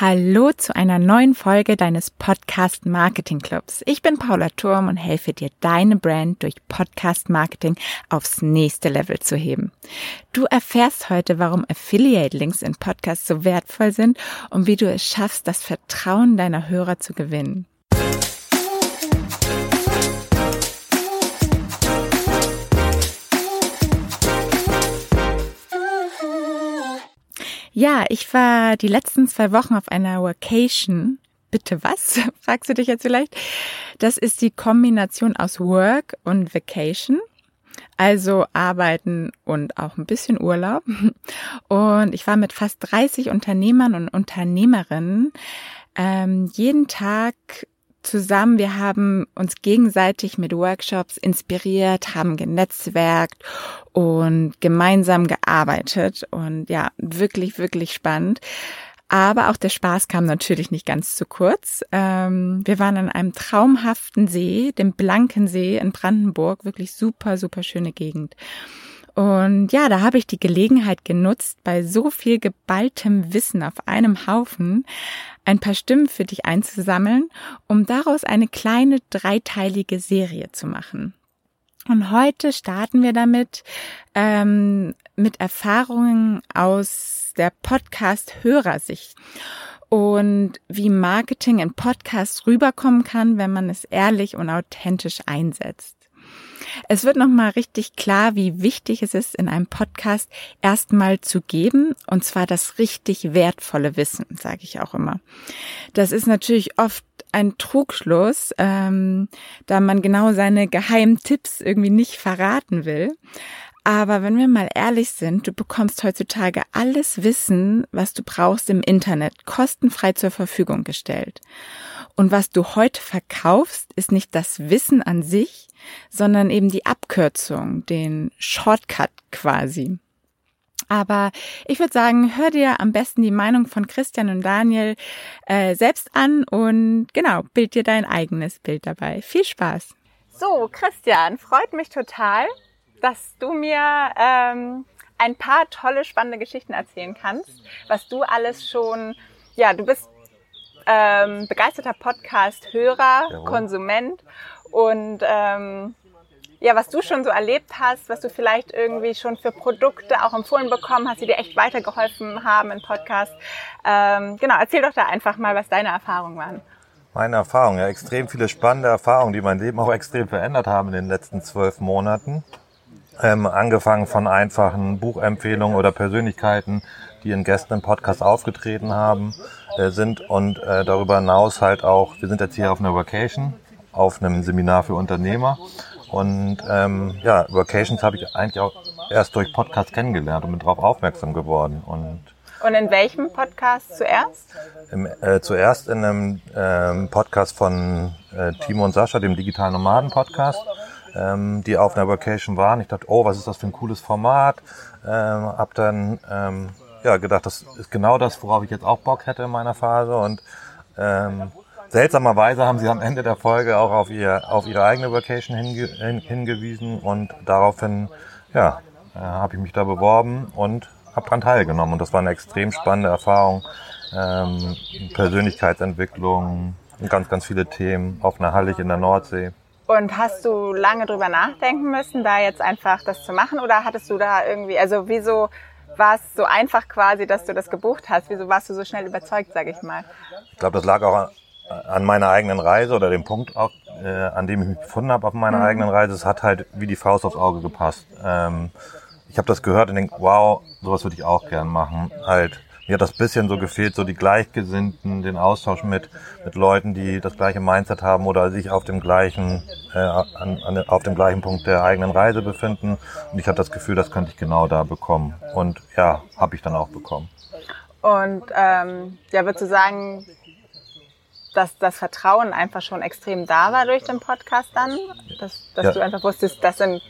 Hallo zu einer neuen Folge deines Podcast Marketing Clubs. Ich bin Paula Turm und helfe dir, deine Brand durch Podcast Marketing aufs nächste Level zu heben. Du erfährst heute, warum Affiliate Links in Podcasts so wertvoll sind und wie du es schaffst, das Vertrauen deiner Hörer zu gewinnen. Ja, ich war die letzten zwei Wochen auf einer Workation. Bitte was? Fragst du dich jetzt vielleicht? Das ist die Kombination aus Work und Vacation. Also arbeiten und auch ein bisschen Urlaub. Und ich war mit fast 30 Unternehmern und Unternehmerinnen ähm, jeden Tag zusammen. Wir haben uns gegenseitig mit Workshops inspiriert, haben genetzwerkt und gemeinsam gearbeitet und ja, wirklich, wirklich spannend. Aber auch der Spaß kam natürlich nicht ganz zu kurz. Ähm, wir waren an einem traumhaften See, dem Blankensee in Brandenburg, wirklich super, super schöne Gegend. Und ja, da habe ich die Gelegenheit genutzt, bei so viel geballtem Wissen auf einem Haufen ein paar Stimmen für dich einzusammeln, um daraus eine kleine dreiteilige Serie zu machen. Und heute starten wir damit ähm, mit Erfahrungen aus der Podcast-Hörersicht und wie Marketing in Podcasts rüberkommen kann, wenn man es ehrlich und authentisch einsetzt. Es wird nochmal richtig klar, wie wichtig es ist, in einem Podcast erstmal zu geben, und zwar das richtig wertvolle Wissen, sage ich auch immer. Das ist natürlich oft ein Trugschluss, ähm, da man genau seine geheimen Tipps irgendwie nicht verraten will. Aber wenn wir mal ehrlich sind, du bekommst heutzutage alles Wissen, was du brauchst im Internet, kostenfrei zur Verfügung gestellt. Und was du heute verkaufst, ist nicht das Wissen an sich, sondern eben die Abkürzung, den Shortcut quasi. Aber ich würde sagen, hör dir am besten die Meinung von Christian und Daniel äh, selbst an und genau, bild dir dein eigenes Bild dabei. Viel Spaß. So, Christian, freut mich total, dass du mir ähm, ein paar tolle, spannende Geschichten erzählen kannst, was du alles schon, ja, du bist ähm, begeisterter Podcast-Hörer, Konsument und ähm, ja, was du schon so erlebt hast, was du vielleicht irgendwie schon für Produkte auch empfohlen bekommen hast, die dir echt weitergeholfen haben im Podcast. Ähm, genau, erzähl doch da einfach mal, was deine Erfahrungen waren. Meine Erfahrungen, ja, extrem viele spannende Erfahrungen, die mein Leben auch extrem verändert haben in den letzten zwölf Monaten. Ähm, angefangen von einfachen Buchempfehlungen oder Persönlichkeiten, die in Gästen im Podcast aufgetreten haben, äh, sind und äh, darüber hinaus halt auch, wir sind jetzt hier auf einer Vacation, auf einem Seminar für Unternehmer und ähm, ja, Vacations habe ich eigentlich auch erst durch Podcast kennengelernt und bin darauf aufmerksam geworden und und in welchem Podcast zuerst? Im, äh, zuerst in einem ähm, Podcast von äh, Timo und Sascha, dem Digital Nomaden Podcast, ähm, die auf einer Vacation waren. Ich dachte, oh, was ist das für ein cooles Format? Ähm, hab dann ähm, ja, gedacht, das ist genau das, worauf ich jetzt auch Bock hätte in meiner Phase. Und ähm, seltsamerweise haben sie am Ende der Folge auch auf, ihr, auf ihre eigene Vacation hinge, hin, hingewiesen und daraufhin ja, äh, habe ich mich da beworben und habe daran teilgenommen. Und das war eine extrem spannende Erfahrung. Ähm, Persönlichkeitsentwicklung, ganz, ganz viele Themen auf einer Hallig in der Nordsee. Und hast du lange drüber nachdenken müssen, da jetzt einfach das zu machen? Oder hattest du da irgendwie, also wieso war es so einfach quasi, dass du das gebucht hast? Wieso warst du so schnell überzeugt, sage ich mal? Ich glaube, das lag auch an meiner eigenen Reise oder dem Punkt, auch, äh, an dem ich mich befunden habe auf meiner mhm. eigenen Reise. Es hat halt wie die Faust aufs Auge gepasst. Ähm, ich habe das gehört und denke, wow, sowas würde ich auch gern machen. Halt mir hat das bisschen so gefehlt, so die Gleichgesinnten, den Austausch mit, mit Leuten, die das gleiche Mindset haben oder sich auf dem gleichen, äh, an, an, auf dem gleichen Punkt der eigenen Reise befinden. Und ich hatte das Gefühl, das könnte ich genau da bekommen. Und ja, habe ich dann auch bekommen. Und ähm, ja, würdest du sagen, dass das Vertrauen einfach schon extrem da war durch den Podcast dann? Dass, dass ja. du einfach wusstest, das sind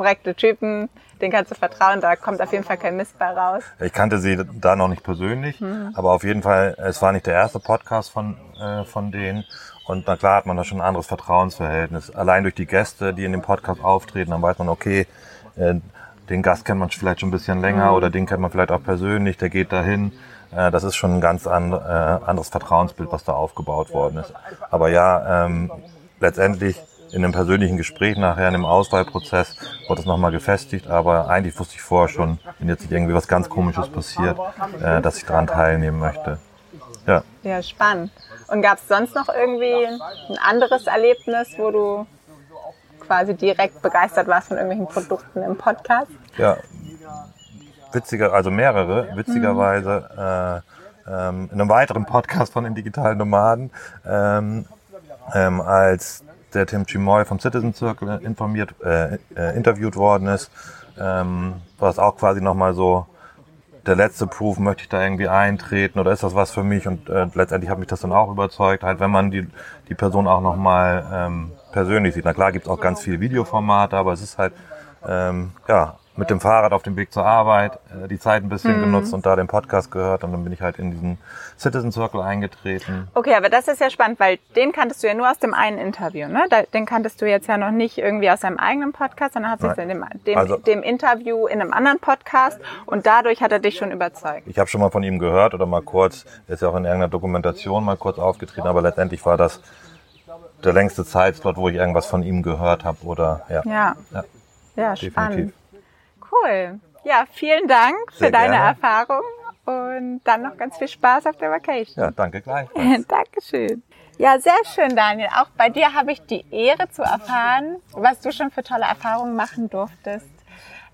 korrekte Typen, den kannst du vertrauen, da kommt auf jeden Fall kein Mist bei raus. Ich kannte sie da noch nicht persönlich, mhm. aber auf jeden Fall, es war nicht der erste Podcast von, äh, von denen. Und na klar hat man da schon ein anderes Vertrauensverhältnis. Allein durch die Gäste, die in dem Podcast auftreten, dann weiß man, okay, äh, den Gast kennt man vielleicht schon ein bisschen länger mhm. oder den kennt man vielleicht auch persönlich, der geht dahin. äh, das ist schon ein ganz and, äh, anderes Vertrauensbild, was da aufgebaut worden ist. Aber ja, ähm, letztendlich in einem persönlichen Gespräch nachher, in einem Auswahlprozess, wurde das nochmal gefestigt, aber eigentlich wusste ich vorher schon, wenn jetzt nicht irgendwie was ganz Komisches passiert, äh, dass ich daran teilnehmen möchte. Ja. Ja, spannend. Und gab es sonst noch irgendwie ein anderes Erlebnis, wo du quasi direkt begeistert warst von irgendwelchen Produkten im Podcast? Ja, witziger, also mehrere, witzigerweise äh, ähm, in einem weiteren Podcast von den digitalen Nomaden, ähm, ähm, als der Tim Chimoy vom Citizen Circle informiert, äh, äh, interviewt worden ist, ähm, war es auch quasi nochmal so der letzte Proof, möchte ich da irgendwie eintreten oder ist das was für mich? Und äh, letztendlich hat mich das dann auch überzeugt, halt wenn man die, die Person auch nochmal ähm, persönlich sieht. Na klar gibt's auch ganz viele Videoformate, aber es ist halt ähm, ja mit dem Fahrrad auf dem Weg zur Arbeit äh, die Zeit ein bisschen mhm. genutzt und da den Podcast gehört und dann bin ich halt in diesen Citizen Circle eingetreten. Okay, aber das ist ja spannend, weil den kanntest du ja nur aus dem einen Interview, ne? Den kanntest du jetzt ja noch nicht irgendwie aus deinem eigenen Podcast, sondern hast du in dem, dem, also, dem Interview in einem anderen Podcast und dadurch hat er dich schon überzeugt. Ich habe schon mal von ihm gehört oder mal kurz, er ist ja auch in irgendeiner Dokumentation mal kurz aufgetreten, aber letztendlich war das der längste Zeitslot, wo ich irgendwas von ihm gehört habe oder ja. Ja, ja, ja spannend. Cool. Ja, vielen Dank Sehr für deine gerne. Erfahrung und dann noch ganz viel Spaß auf der Vacation. Ja, danke gleich. Dankeschön. Ja, sehr schön, Daniel. Auch bei dir habe ich die Ehre zu erfahren, was du schon für tolle Erfahrungen machen durftest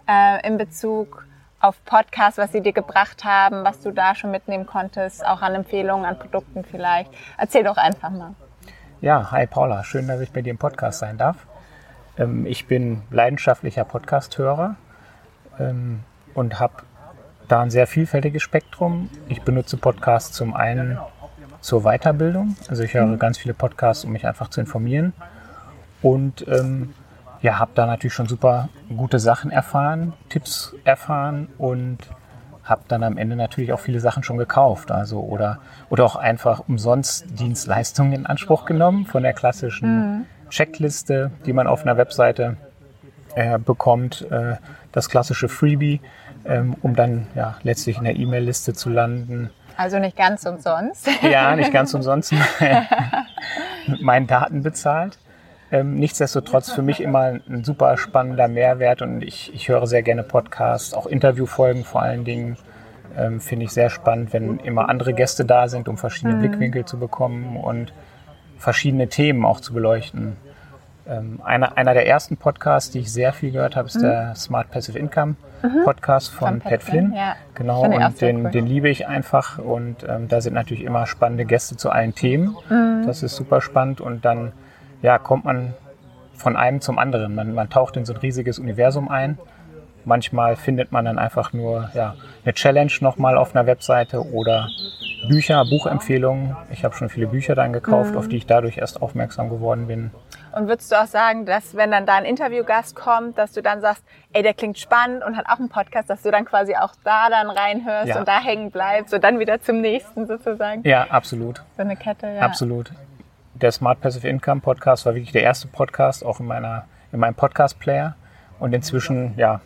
äh, in Bezug auf Podcasts, was sie dir gebracht haben, was du da schon mitnehmen konntest, auch an Empfehlungen, an Produkten vielleicht. Erzähl doch einfach mal. Ja, hi Paula, schön, dass ich bei dir im Podcast sein darf. Ähm, ich bin leidenschaftlicher Podcast-Hörer ähm, und habe da ein sehr vielfältiges Spektrum. Ich benutze Podcasts zum einen zur Weiterbildung, also ich höre ganz viele Podcasts, um mich einfach zu informieren und ähm, ja, habe da natürlich schon super gute Sachen erfahren, Tipps erfahren und habe dann am Ende natürlich auch viele Sachen schon gekauft, also oder oder auch einfach umsonst Dienstleistungen in Anspruch genommen von der klassischen mhm. Checkliste, die man auf einer Webseite äh, bekommt, äh, das klassische Freebie, ähm, um dann ja, letztlich in der E-Mail-Liste zu landen. Also nicht ganz umsonst. Ja, nicht ganz umsonst mit meinen Daten bezahlt. Ähm, nichtsdestotrotz für mich immer ein super spannender Mehrwert und ich, ich höre sehr gerne Podcasts, auch Interviewfolgen vor allen Dingen. Ähm, Finde ich sehr spannend, wenn immer andere Gäste da sind, um verschiedene mhm. Blickwinkel zu bekommen und verschiedene Themen auch zu beleuchten. Ähm, einer, einer der ersten Podcasts, die ich sehr viel gehört habe, ist mhm. der Smart Passive Income mhm. Podcast von, von Pat, Pat Flynn. Ja. Genau, und den, cool. den liebe ich einfach. Und ähm, da sind natürlich immer spannende Gäste zu allen Themen. Mhm. Das ist super spannend. Und dann ja, kommt man von einem zum anderen. Man, man taucht in so ein riesiges Universum ein. Manchmal findet man dann einfach nur ja, eine Challenge nochmal auf einer Webseite oder Bücher, Buchempfehlungen. Ich habe schon viele Bücher dann gekauft, mhm. auf die ich dadurch erst aufmerksam geworden bin. Und würdest du auch sagen, dass wenn dann da ein Interviewgast kommt, dass du dann sagst, ey, der klingt spannend und hat auch einen Podcast, dass du dann quasi auch da dann reinhörst ja. und da hängen bleibst und dann wieder zum nächsten sozusagen? Ja, absolut. So eine Kette, ja. Absolut. Der Smart Passive Income Podcast war wirklich der erste Podcast, auch in meiner, in meinem Podcast-Player. Und inzwischen, ja,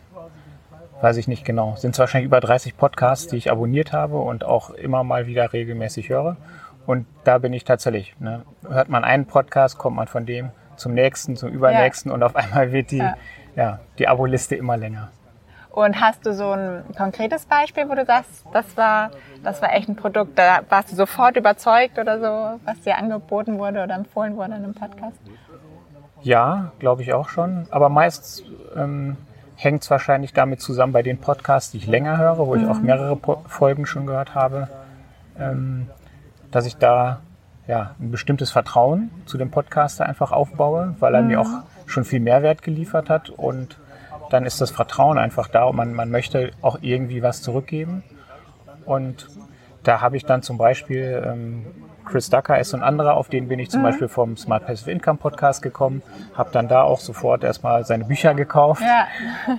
weiß ich nicht genau, sind es wahrscheinlich über 30 Podcasts, die ich abonniert habe und auch immer mal wieder regelmäßig höre. Und da bin ich tatsächlich. Ne? Hört man einen Podcast, kommt man von dem zum nächsten, zum übernächsten ja. und auf einmal wird die, ja. ja die Abo-Liste immer länger. Und hast du so ein konkretes Beispiel, wo du sagst, das war, das war echt ein Produkt, da warst du sofort überzeugt oder so, was dir angeboten wurde oder empfohlen wurde in einem Podcast? Ja, glaube ich auch schon. Aber meist ähm, hängt es wahrscheinlich damit zusammen bei den Podcasts, die ich länger höre, wo mhm. ich auch mehrere po Folgen schon gehört habe, ähm, dass ich da ja, ein bestimmtes Vertrauen zu dem Podcaster einfach aufbaue, weil er mhm. mir auch schon viel Mehrwert geliefert hat und dann ist das Vertrauen einfach da und man, man möchte auch irgendwie was zurückgeben. Und da habe ich dann zum Beispiel ähm, Chris Ducker ist ein anderer, auf den bin ich zum mhm. Beispiel vom Smart Passive Income Podcast gekommen, habe dann da auch sofort erstmal seine Bücher gekauft. Ja.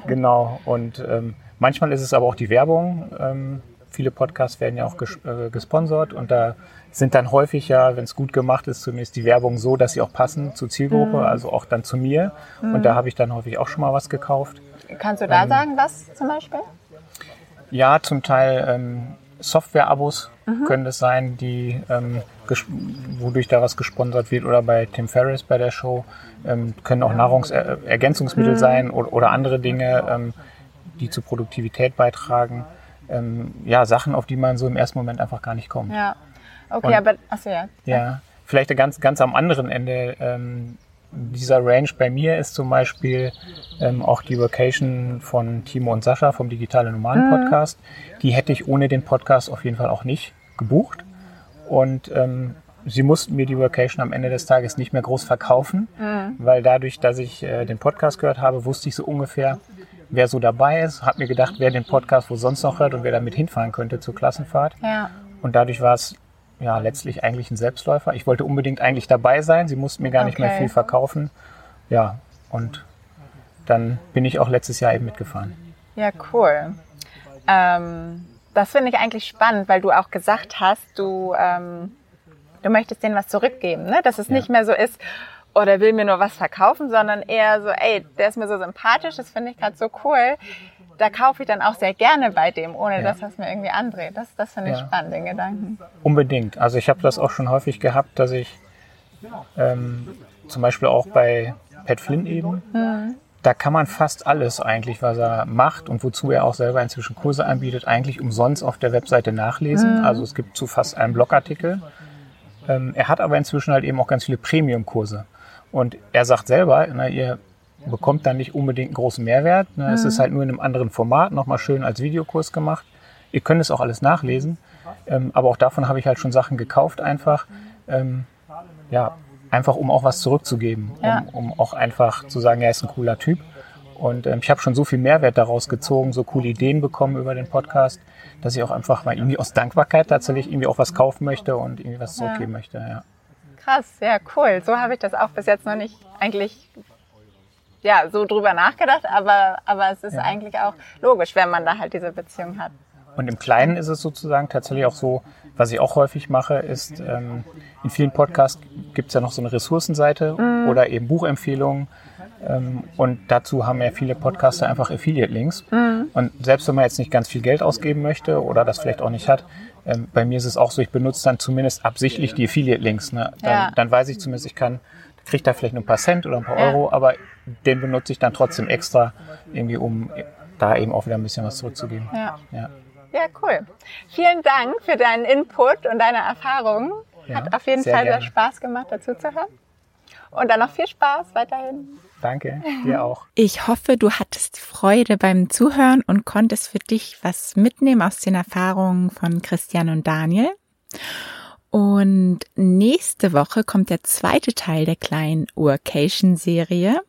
genau. Und ähm, manchmal ist es aber auch die Werbung. Ähm, viele Podcasts werden ja auch ges äh, gesponsert und da sind dann häufig ja, wenn es gut gemacht ist, zumindest die Werbung so, dass sie auch passen zur Zielgruppe, mhm. also auch dann zu mir. Mhm. Und da habe ich dann häufig auch schon mal was gekauft. Kannst du da ähm, sagen, was zum Beispiel? Ja, zum Teil ähm, Software-Abos können das sein, die ähm, wodurch da was gesponsert wird oder bei Tim Ferriss bei der Show ähm, können auch Nahrungsergänzungsmittel sein oder, oder andere Dinge, ähm, die zur Produktivität beitragen. Ähm, ja, Sachen, auf die man so im ersten Moment einfach gar nicht kommt. Ja. Okay, Und- aber achso, ja. Ja, vielleicht ganz, ganz am anderen Ende ähm, dieser Range bei mir ist zum Beispiel ähm, auch die Vacation von Timo und Sascha vom Digitale Nomaden Podcast. Die hätte ich ohne den Podcast auf jeden Fall auch nicht gebucht. Und ähm, sie mussten mir die Vacation am Ende des Tages nicht mehr groß verkaufen, weil dadurch, dass ich äh, den Podcast gehört habe, wusste ich so ungefähr, wer so dabei ist. Hab mir gedacht, wer den Podcast wo sonst noch hört und wer damit hinfahren könnte zur Klassenfahrt. Ja. Und dadurch war es ja letztlich eigentlich ein Selbstläufer. Ich wollte unbedingt eigentlich dabei sein. Sie mussten mir gar nicht mehr Okay. viel verkaufen. Ja, und dann bin ich auch letztes Jahr eben mitgefahren. Ja, cool. Ähm, das finde ich eigentlich spannend, weil du auch gesagt hast, du, ähm, du möchtest denen was zurückgeben, ne? Dass es Ja. nicht mehr so ist, oder will mir nur was verkaufen, sondern eher so, ey, der ist mir so sympathisch, das finde ich gerade so cool. Da kaufe ich dann auch sehr gerne bei dem, ohne Ja. dass das mir irgendwie andreht. Das, das finde ich Ja. spannend, den Gedanken. Unbedingt. Also ich habe das auch schon häufig gehabt, dass ich ähm, zum Beispiel auch bei Pat Flynn eben, da kann man fast alles eigentlich, was er macht und wozu er auch selber inzwischen Kurse anbietet, eigentlich umsonst auf der Webseite nachlesen. Also es gibt zu fast einem Blogartikel. Ähm, er hat aber inzwischen halt eben auch ganz viele Premium-Kurse. Und er sagt selber, na, ihr bekommt dann nicht unbedingt einen großen Mehrwert. Ne? Es ist halt nur in einem anderen Format, nochmal schön als Videokurs gemacht. Ihr könnt es auch alles nachlesen. Ähm, aber auch davon habe ich halt schon Sachen gekauft einfach. Ähm, ja, einfach um auch was zurückzugeben. Ja. Um, um auch einfach zu sagen, er ist ein cooler Typ. Und ähm, ich habe schon so viel Mehrwert daraus gezogen, so coole Ideen bekommen über den Podcast, dass ich auch einfach mal irgendwie aus Dankbarkeit tatsächlich irgendwie auch was kaufen möchte und irgendwie was zurückgeben möchte. Ja. Krass, ja, cool. So habe ich das auch bis jetzt noch nicht eigentlich ja, so drüber nachgedacht, aber, aber es ist Ja. eigentlich auch logisch, wenn man da halt diese Beziehung hat. Und im Kleinen ist es sozusagen tatsächlich auch so, was ich auch häufig mache, ist, ähm, in vielen Podcasts gibt es ja noch so eine Ressourcenseite oder eben Buchempfehlungen. Ähm, und dazu haben ja viele Podcaster einfach Affiliate-Links. Und selbst wenn man jetzt nicht ganz viel Geld ausgeben möchte oder das vielleicht auch nicht hat, ähm, bei mir ist es auch so, ich benutze dann zumindest absichtlich die Affiliate-Links. Ne? Dann, Ja. dann weiß ich zumindest, ich kann, kriege da vielleicht nur ein paar Cent oder ein paar Ja. Euro, aber den benutze ich dann trotzdem extra, irgendwie um da eben auch wieder ein bisschen was zurückzugeben. Ja. Ja. Ja, cool. Vielen Dank für deinen Input und deine Erfahrungen. Hat auf jeden Fall sehr. Spaß gemacht, dazu zu hören. Und dann noch viel Spaß weiterhin. Danke, dir auch. Ich hoffe, du hattest Freude beim Zuhören und konntest für dich was mitnehmen aus den Erfahrungen von Christian und Daniel. Und nächste Woche kommt der zweite Teil der kleinen Workation-Serie.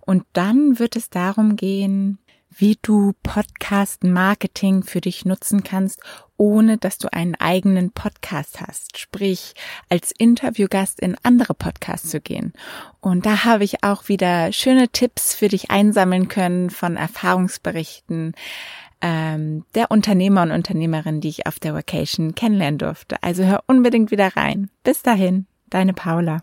Und dann wird es darum gehen, wie du Podcast-Marketing für dich nutzen kannst, ohne dass du einen eigenen Podcast hast. Sprich, als Interviewgast in andere Podcasts zu gehen. Und da habe ich auch wieder schöne Tipps für dich einsammeln können von Erfahrungsberichten ähm, der Unternehmer und Unternehmerin, die ich auf der Vacation kennenlernen durfte. Also hör unbedingt wieder rein. Bis dahin, deine Paula.